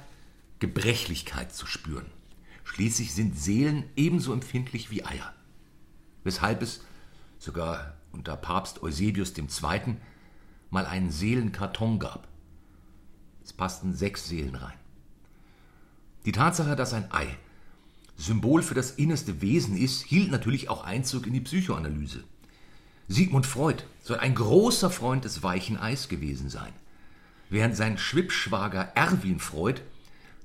Gebrechlichkeit zu spüren. Schließlich sind Seelen ebenso empfindlich wie Eier. Weshalb es sogar unter Papst Eusebius II. mal einen Seelenkarton gab. Es passten sechs Seelen rein. Die Tatsache, dass ein Ei Symbol für das innerste Wesen ist, hielt natürlich auch Einzug in die Psychoanalyse. Sigmund Freud soll ein großer Freund des weichen Eis gewesen sein, während sein Schwippschwager Erwin Freud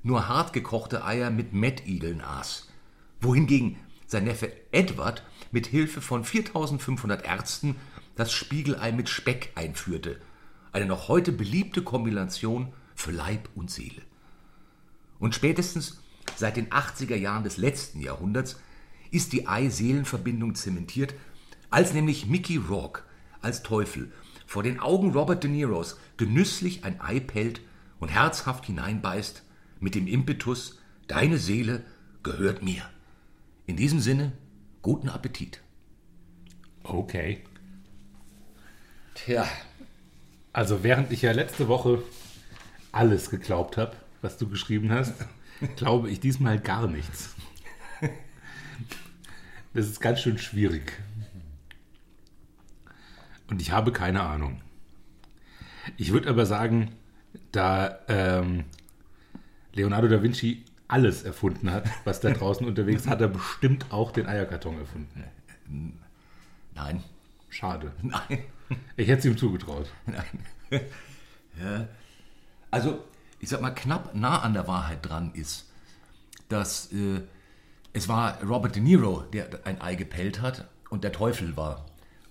nur hartgekochte Eier mit Mettigeln aß, wohingegen sein Neffe Edward mit Hilfe von 4500 Ärzten das Spiegelei mit Speck einführte, eine noch heute beliebte Kombination für Leib und Seele. Und spätestens seit den 80er Jahren des letzten Jahrhunderts ist die Ei-Seelen-Verbindung zementiert, als nämlich Mickey Rourke als Teufel vor den Augen Robert De Niros genüsslich ein Ei pellt und herzhaft hineinbeißt mit dem Impetus, deine Seele gehört mir. In diesem Sinne, guten Appetit. Okay. Tja, Also während ich ja letzte Woche alles geglaubt habe, was du geschrieben hast, (laughs) glaube ich diesmal gar nichts. Das ist ganz schön schwierig. Und ich habe keine Ahnung. Ich würde aber sagen, da ähm, Leonardo da Vinci alles erfunden hat, was da draußen unterwegs ist, hat er bestimmt auch den Eierkarton erfunden. nein, Schade. nein, Ich hätte es ihm zugetraut. nein. ja. Also, ich sag mal, knapp nah an der Wahrheit dran ist, dass äh, es war Robert De Niro, der ein Ei gepellt hat und der Teufel war.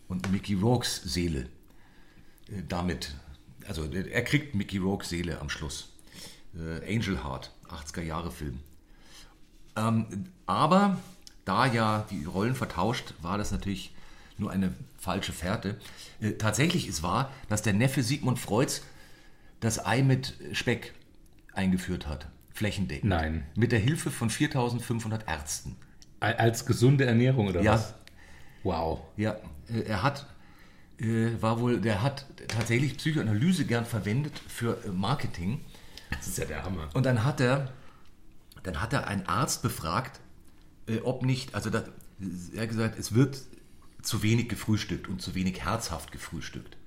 Und Mickey Rourkes Seele äh, damit, also er kriegt Mickey Rourkes Seele am Schluss. Äh, Angel Heart, 80er Jahre Film. Ähm, aber da ja die Rollen vertauscht, war das natürlich nur eine falsche Fährte. Äh, tatsächlich ist wahr, dass der Neffe Sigmund Freuds das Ei mit Speck eingeführt hat, flächendeckend. Nein. Mit der Hilfe von 4500 Ärzten. Als gesunde Ernährung oder Ja. was? Wow. Ja, äh, er hat, äh, war wohl, der hat tatsächlich Psychoanalyse gern verwendet für äh, Marketing. (laughs) Das ist ja der Hammer. Und dann hat er, dann hat er einen Arzt befragt, äh, ob nicht, also da, er hat gesagt, es wird zu wenig gefrühstückt und zu wenig herzhaft gefrühstückt.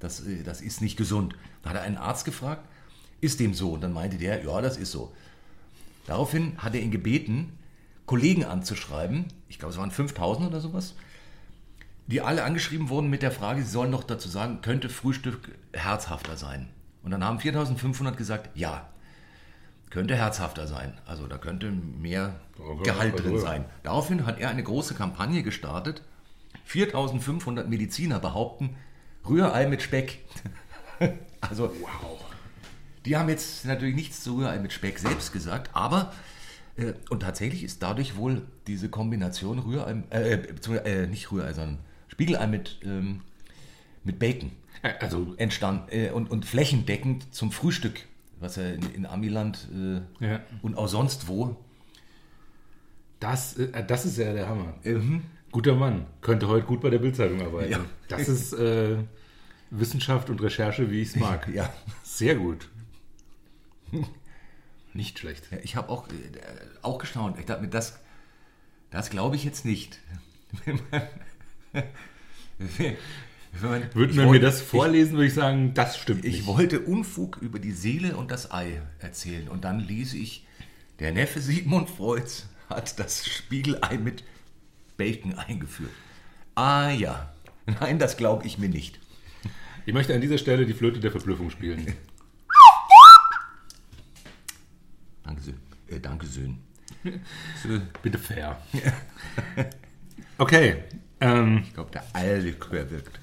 Das, äh, das ist nicht gesund. Da hat er einen Arzt gefragt, ist dem so? Und dann meinte der, ja, das ist so. Daraufhin hat er ihn gebeten, Kollegen anzuschreiben, ich glaube, es waren 5000 oder sowas, die alle angeschrieben wurden mit der Frage, sie sollen doch dazu sagen, könnte Frühstück herzhafter sein? Und dann haben 4500 gesagt, ja, könnte herzhafter sein. Also da könnte mehr Gehalt drin sein. Daraufhin hat er eine große Kampagne gestartet. 4500 Mediziner behaupten, Rührei mit Speck. (laughs) also, wow. Die haben jetzt natürlich nichts zu Rührei mit Speck selbst gesagt, aber äh, und tatsächlich ist dadurch wohl diese Kombination Rührei, äh, beziehungsweise, äh, nicht Rührei, sondern Spiegelei mit, ähm, mit Bacon Also, entstanden äh, und, und flächendeckend zum Frühstück, was er in, in Amiland äh, Ja. und auch sonst wo. das, äh, das ist ja der Hammer. Mhm. Guter Mann. Könnte heute gut bei der Bildzeitung arbeiten. Ja. Das ist äh, Wissenschaft und Recherche, wie ich es mag. (laughs) Ja. Sehr gut. Nicht schlecht. Ja, ich habe auch, äh, auch gestaunt. Ich dachte mir, das, das glaube ich jetzt nicht. (laughs) Wenn man- ich wir mir wollte- das vorlesen, würde ich sagen, das stimmt Ich, nicht. ich wollte Unfug über die Seele und das Ei erzählen. Und dann lese ich, der Neffe Sigmund Freuds hat das Spiegelei mit Bacon eingeführt. Ah ja. Nein, das glaube ich mir nicht. Ich möchte an dieser Stelle die Flöte der Verblüffung spielen. Danke, Söhn. Äh, danke, Söhn. So, Bitte fair. (laughs) Okay. Ähm, ich glaube, der Eierlikör wirkt.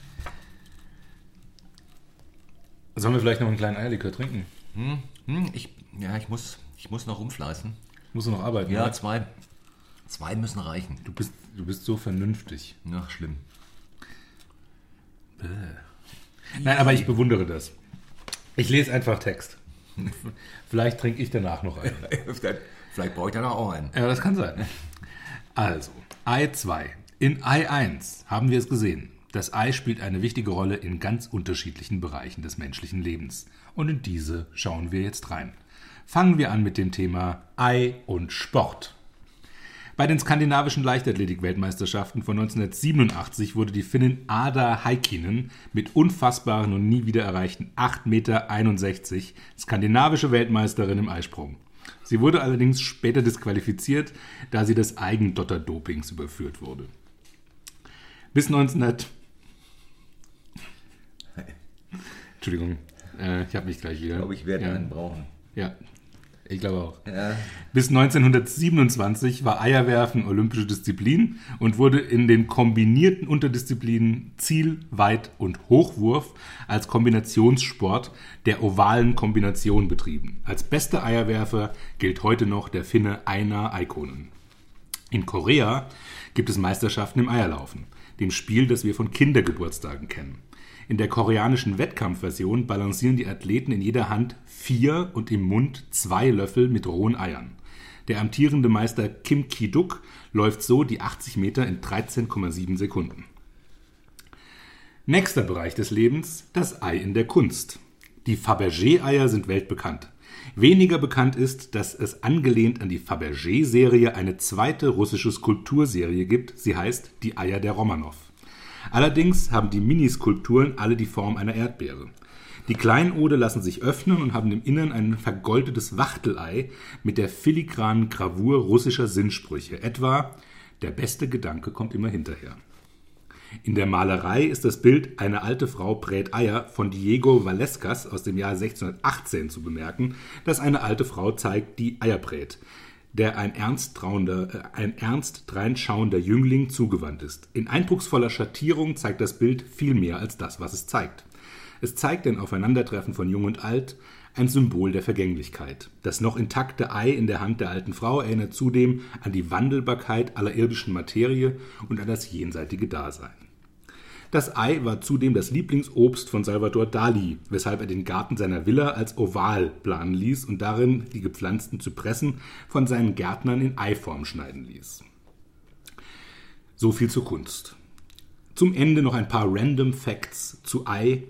Sollen wir vielleicht noch einen kleinen Eierlikör trinken? Hm, ich, ja, ich muss, ich muss noch rumfleißen. Musst du noch arbeiten? Ja, oder? zwei. Zwei müssen reichen. Du bist, du bist so vernünftig. Ach, schlimm. Nein, aber ich bewundere das. Ich lese einfach Text. (laughs) Vielleicht trinke ich danach noch einen. (laughs) Vielleicht brauche ich dann auch einen. Ja, das kann sein. Also, Ei 2. In Ei 1 haben wir es gesehen. Das Ei spielt eine wichtige Rolle in ganz unterschiedlichen Bereichen des menschlichen Lebens. Und in diese schauen wir jetzt rein. Fangen wir an mit dem Thema Ei und Sport. Bei den skandinavischen Leichtathletik-Weltmeisterschaften von 1987 wurde die Finnin Ada Heikkinen mit unfassbaren und nie wieder erreichten 8,61 Meter skandinavische Weltmeisterin im Eisprung. Sie wurde allerdings später disqualifiziert, da sie des Eigendotter-Dopings überführt wurde. Bis 1900. Entschuldigung, äh, ich habe mich gleich wieder. Ich glaube, ich werde ja. einen brauchen. Ja, ich glaube auch. Ja. Bis 1927 war Eierwerfen olympische Disziplin und wurde in den kombinierten Unterdisziplinen Ziel, Weit- und Hochwurf als Kombinationssport der ovalen Kombination betrieben. Als bester Eierwerfer gilt heute noch der Finne Einar Eikonen. In Korea gibt es Meisterschaften im Eierlaufen, dem Spiel, das wir von Kindergeburtstagen kennen. In der koreanischen Wettkampfversion balancieren die Athleten in jeder Hand vier und im Mund zwei Löffel mit rohen Eiern. Der amtierende Meister Kim Ki-duk läuft so die 80 Meter in 13,7 Sekunden. Nächster Bereich des Lebens, das Ei in der Kunst. Die Fabergé-Eier sind weltbekannt. Weniger bekannt ist, dass es angelehnt an die Fabergé-Serie eine zweite russische Skulpturserie gibt. Sie heißt Die Eier der Romanow. Allerdings haben die Miniskulpturen alle die Form einer Erdbeere. Die Kleinode lassen sich öffnen und haben im Innern ein vergoldetes Wachtelei mit der filigranen Gravur russischer Sinnsprüche. Etwa, der beste Gedanke kommt immer hinterher. In der Malerei ist das Bild Eine alte Frau brät Eier von Diego Valescas aus dem Jahr 1618 zu bemerken, das eine alte Frau zeigt, die Eier brät, der ein ernst, trauender, äh, ein ernst dreinschauender Jüngling zugewandt ist. In eindrucksvoller Schattierung zeigt das Bild viel mehr als das, was es zeigt. Es zeigt ein Aufeinandertreffen von Jung und Alt, ein Symbol der Vergänglichkeit. Das noch intakte Ei in der Hand der alten Frau erinnert zudem an die Wandelbarkeit aller irdischen Materie und an das jenseitige Dasein. Das Ei war zudem das Lieblingsobst von Salvador Dali, weshalb er den Garten seiner Villa als oval planen ließ und darin die gepflanzten Zypressen von seinen Gärtnern in Eiform schneiden ließ. So viel zur Kunst. Zum Ende noch ein paar Random Facts zu Ei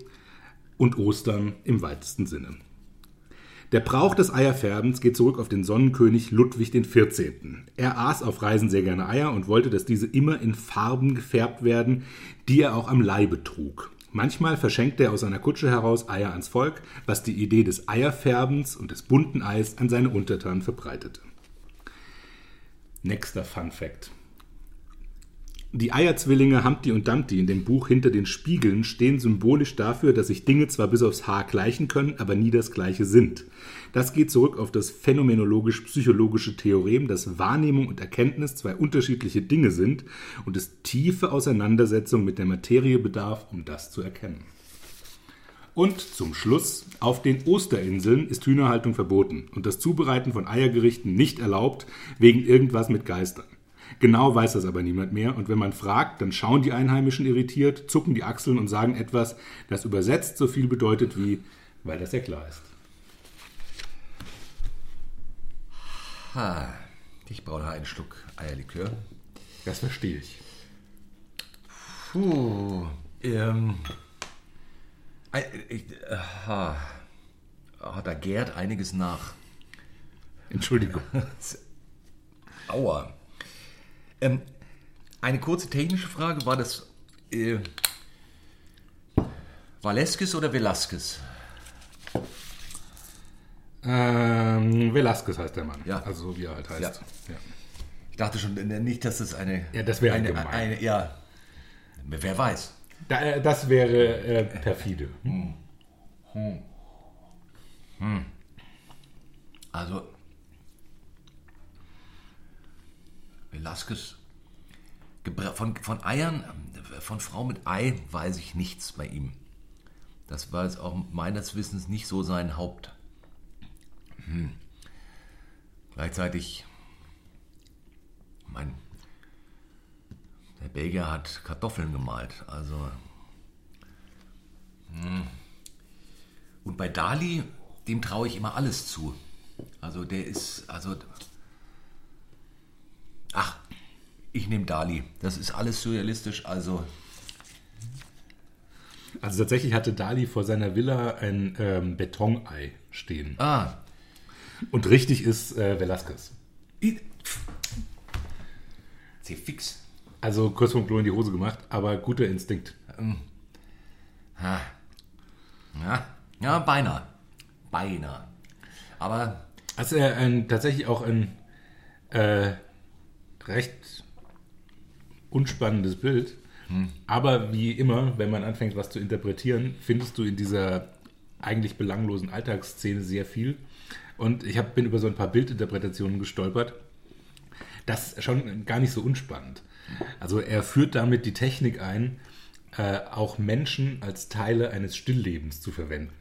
und Ostern im weitesten Sinne. Der Brauch des Eierfärbens geht zurück auf den Sonnenkönig Ludwig XIV. Er aß auf Reisen sehr gerne Eier und wollte, dass diese immer in Farben gefärbt werden, die er auch am Leibe trug. Manchmal verschenkte er aus seiner Kutsche heraus Eier ans Volk, was die Idee des Eierfärbens und des bunten Eis an seine Untertanen verbreitete. Nächster Fun Fact. Die Eierzwillinge Humpty und Dumpty in dem Buch Hinter den Spiegeln stehen symbolisch dafür, dass sich Dinge zwar bis aufs Haar gleichen können, aber nie das gleiche sind. Das geht zurück auf das phänomenologisch-psychologische Theorem, dass Wahrnehmung und Erkenntnis zwei unterschiedliche Dinge sind und es tiefe Auseinandersetzung mit der Materie bedarf, um das zu erkennen. Und zum Schluss, auf den Osterinseln ist Hühnerhaltung verboten und das Zubereiten von Eiergerichten nicht erlaubt, wegen irgendwas mit Geistern. Genau weiß das aber niemand mehr und wenn man fragt, dann schauen die Einheimischen irritiert, zucken die Achseln und sagen etwas, das übersetzt so viel bedeutet wie, weil das ja klar ist. Ha, ich brauche einen Schluck Eierlikör. Das verstehe ich. Puh, ähm, ich, aha, Ah, da gärt einiges nach. Entschuldigung. (laughs) Aua. Ähm, eine kurze technische Frage, war das äh, Valeskis oder Velasquez? Ähm, Velasquez heißt der Mann. Ja. Also so wie er halt heißt. Ja. Ja. Ich dachte schon äh, nicht, dass das eine... Ja, das wäre eine, gemein. eine, Ja, wer weiß. Da, äh, das wäre äh, perfide. Also, Velasquez, von, von Eiern, äh, von Frau mit Ei weiß ich nichts bei ihm. Das war jetzt auch meines Wissens nicht so sein Haupt. Hm. Gleichzeitig, mein, der Belgier hat Kartoffeln gemalt, also. hm. Und bei Dali, dem traue ich immer alles zu. Also der ist, also. Ach, ich nehme Dali. Das ist alles surrealistisch, also. Also tatsächlich hatte Dali vor seiner Villa ein ähm, Betonei stehen. Ah. Und richtig ist äh, Velasquez. C fix. Also kurz vom Klo in die Hose gemacht, aber guter Instinkt. Ja. Ja, ja beinahe. Beinahe. Aber Also äh, ein, tatsächlich auch ein äh, recht unspannendes Bild. Aber wie immer, wenn man anfängt, was zu interpretieren, findest du in dieser eigentlich belanglosen Alltagsszene sehr viel. Und ich hab, bin über so ein paar Bildinterpretationen gestolpert. Das ist schon gar nicht so unspannend. Also er führt damit die Technik ein, äh, auch Menschen als Teile eines Stilllebens zu verwenden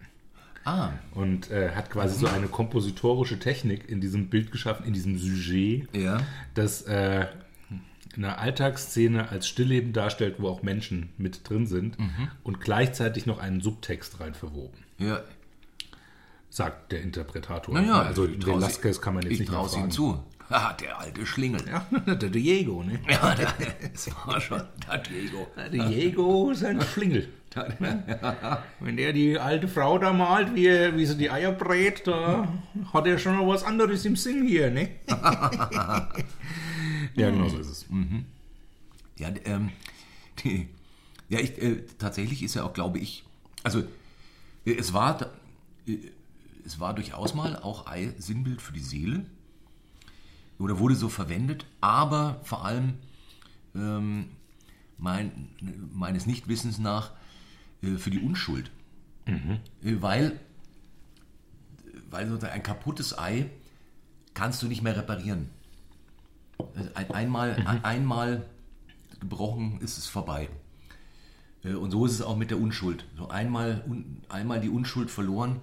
Ah, und äh, hat quasi so eine kompositorische Technik in diesem Bild geschaffen, in diesem Sujet, ja. das äh, eine Alltagsszene als Stillleben darstellt, wo auch Menschen mit drin sind und gleichzeitig noch einen Subtext rein verwoben, Ja, sagt der Interpretator. naja, also Velasquez kann man jetzt ich nicht ihm nachfragen. zu. (laughs) Ah, der alte Schlingel. Ja, (laughs) der Diego, ne? Ja, der, (laughs) das war schon der Diego. Der Diego ist ein Schlingel. (laughs) Wenn der die alte Frau da malt, wie, er- wie sie die Eier brät, da hat er schon noch was anderes im Sinn hier, ne? (laughs) ja, genau so ist es. Ja, ähm, die, ja ich, äh, tatsächlich ist er auch, glaube ich, also äh, es war, äh, es war durchaus mal auch Ei Sinnbild für die Seele oder wurde so verwendet, aber vor allem ähm, mein, meines Nichtwissens nach für die Unschuld. Äh, weil, weil ein kaputtes Ei kannst du nicht mehr reparieren. Also Ein, einmal, ein, einmal gebrochen ist es vorbei. Äh, Und so ist es auch mit der Unschuld. So einmal, un, einmal die Unschuld verloren,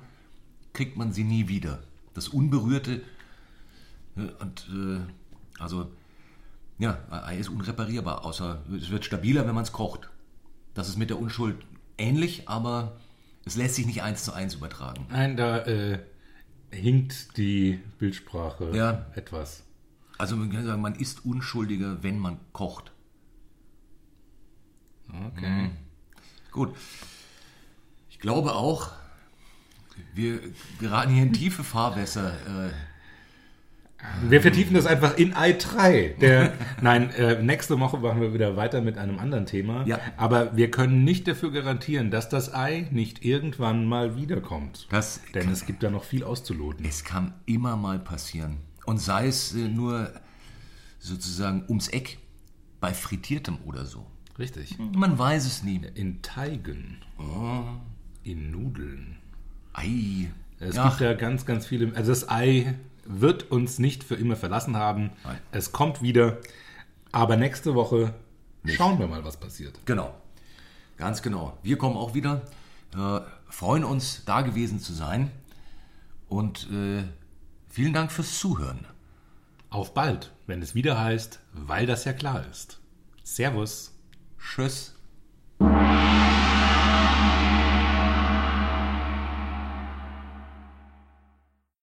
kriegt man sie nie wieder. Das Unberührte äh, und äh, also ja, Ei ist unreparierbar, außer es wird stabiler, wenn man es kocht. Das ist mit der Unschuld ähnlich, aber es lässt sich nicht eins zu eins übertragen. Nein, da äh, hinkt die Bildsprache Ja. etwas. Also man kann sagen, man ist unschuldiger, wenn man kocht. Okay. Gut. Ich glaube auch, wir geraten hier in tiefe Fahrwässer. Äh, Wir vertiefen das einfach in Ei 3. Der, (laughs) nein, äh, nächste Woche machen wir wieder weiter mit einem anderen Thema. Ja. Aber wir können nicht dafür garantieren, dass das Ei nicht irgendwann mal wiederkommt. das, Denn es gibt da noch viel auszuloten. es kann immer mal passieren. Und sei es äh, nur sozusagen ums Eck, bei frittiertem oder so. Richtig. Man weiß es nie. In Teigen. In Nudeln. Ei. Es Ja, gibt ja ganz, ganz viele. Also das Ei wird uns nicht für immer verlassen haben. Nein. Es kommt wieder. Aber nächste Woche schauen wir mal, was passiert. Genau. Ganz genau. Wir kommen auch wieder. Äh, freuen uns, da gewesen zu sein. Und äh, vielen Dank fürs Zuhören. Auf bald, wenn es wieder heißt, weil das ja klar ist. Servus. Tschüss.